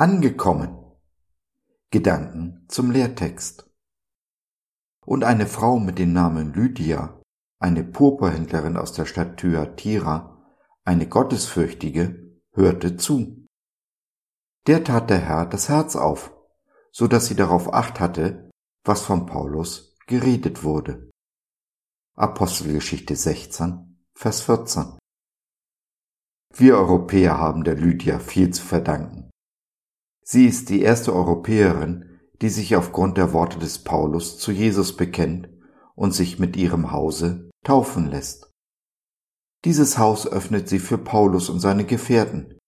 Angekommen. Gedanken zum Lehrtext. Und eine Frau mit dem Namen Lydia, eine Purpurhändlerin aus der Stadt Thyatira, eine Gottesfürchtige, hörte zu. Der tat der Herr das Herz auf, so dass sie darauf acht hatte, was von Paulus geredet wurde. Apostelgeschichte 16, Vers 14. Wir Europäer haben der Lydia viel zu verdanken. Sie ist die erste Europäerin, die sich aufgrund der Worte des Paulus zu Jesus bekennt und sich mit ihrem Hause taufen lässt. Dieses Haus öffnet sie für Paulus und seine Gefährten,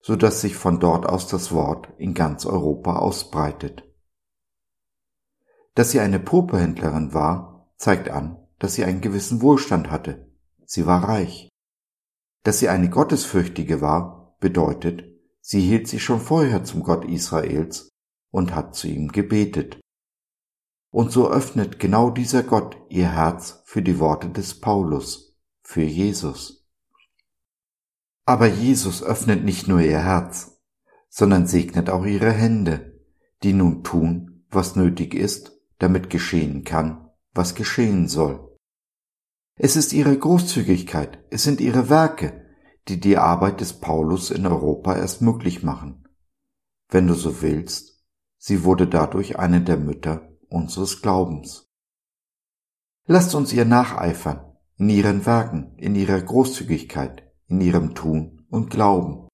so dass sich von dort aus das Wort in ganz Europa ausbreitet. Dass sie eine Purpurhändlerin war, zeigt an, dass sie einen gewissen Wohlstand hatte. Sie war reich. Dass sie eine Gottesfürchtige war, bedeutet, Sie hielt sich schon vorher zum Gott Israels und hat zu ihm gebetet. Und so öffnet genau dieser Gott ihr Herz für die Worte des Paulus, für Jesus. Aber Jesus öffnet nicht nur ihr Herz, sondern segnet auch ihre Hände, die nun tun, was nötig ist, damit geschehen kann, was geschehen soll. Es ist ihre Großzügigkeit, es sind ihre Werke, die die Arbeit des Paulus in Europa erst möglich machen. Wenn du so willst, sie wurde dadurch eine der Mütter unseres Glaubens. Lasst uns ihr nacheifern, in ihren Werken, in ihrer Großzügigkeit, in ihrem Tun und Glauben.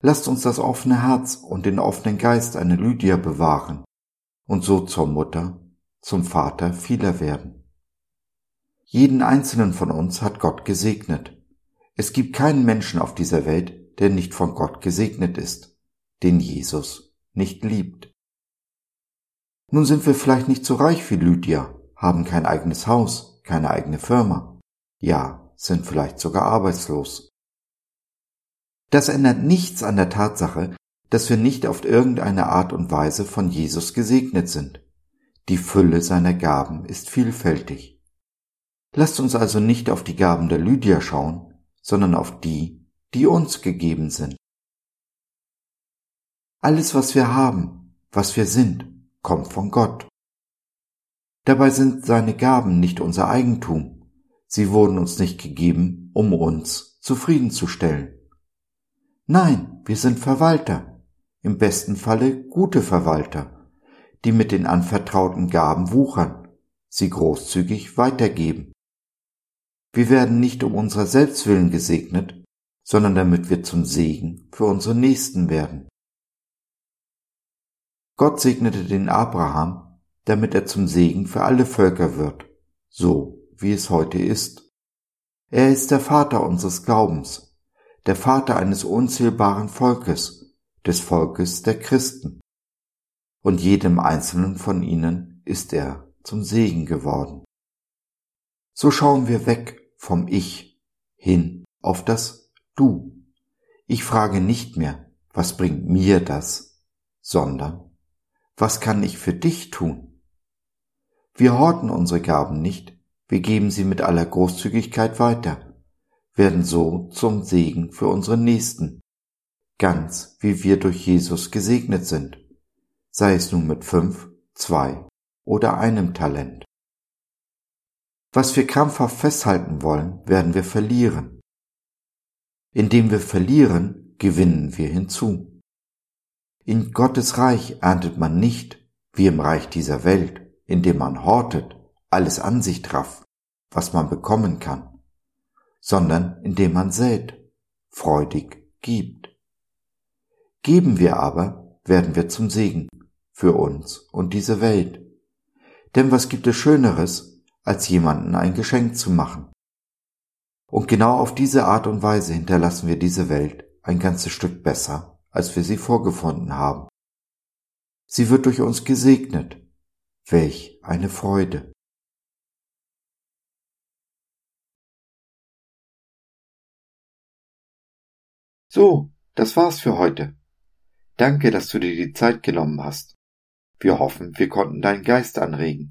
Lasst uns das offene Herz und den offenen Geist einer Lydia bewahren und so zur Mutter, zum Vater vieler werden. Jeden einzelnen von uns hat Gott gesegnet es gibt keinen Menschen auf dieser Welt, der nicht von Gott gesegnet ist, den Jesus nicht liebt. Nun sind wir vielleicht nicht so reich wie Lydia, haben kein eigenes Haus, keine eigene Firma, ja, sind vielleicht sogar arbeitslos. Das ändert nichts an der Tatsache, dass wir nicht auf irgendeine Art und Weise von Jesus gesegnet sind. Die Fülle seiner Gaben ist vielfältig. Lasst uns also nicht auf die Gaben der Lydia schauen, sondern auf die, die uns gegeben sind. Alles, was wir haben, was wir sind, kommt von Gott. Dabei sind seine Gaben nicht unser Eigentum. Sie wurden uns nicht gegeben, um uns zufriedenzustellen. Nein, wir sind Verwalter, im besten Falle gute Verwalter, die mit den anvertrauten Gaben wuchern, sie großzügig weitergeben. Wir werden nicht um unserer selbst willen gesegnet, sondern damit wir zum Segen für unsere Nächsten werden. Gott segnete den Abraham, damit er zum Segen für alle Völker wird, so wie es heute ist. Er ist der Vater unseres Glaubens, der Vater eines unzählbaren Volkes, des Volkes der Christen. Und jedem einzelnen von ihnen ist er zum Segen geworden. So schauen wir weg vom Ich hin auf das Du. Ich frage nicht mehr, was bringt mir das, sondern was kann ich für dich tun? Wir horten unsere Gaben nicht, wir geben sie mit aller Großzügigkeit weiter, werden so zum Segen für unsere Nächsten, ganz wie wir durch Jesus gesegnet sind, sei es nun mit fünf, zwei oder einem Talent. Was wir krampfhaft festhalten wollen, werden wir verlieren. Indem wir verlieren, gewinnen wir hinzu. In Gottes Reich erntet man nicht, wie im Reich dieser Welt, indem man hortet, alles an sich trafft, was man bekommen kann, sondern indem man sät, freudig gibt. Geben wir aber, werden wir zum Segen für uns und diese Welt. Denn was gibt es Schöneres, als jemanden ein Geschenk zu machen. Und genau auf diese Art und Weise hinterlassen wir diese Welt ein ganzes Stück besser, als wir sie vorgefunden haben. Sie wird durch uns gesegnet. Welch eine Freude. So, das war's für heute. Danke, dass du dir die Zeit genommen hast. Wir hoffen, wir konnten deinen Geist anregen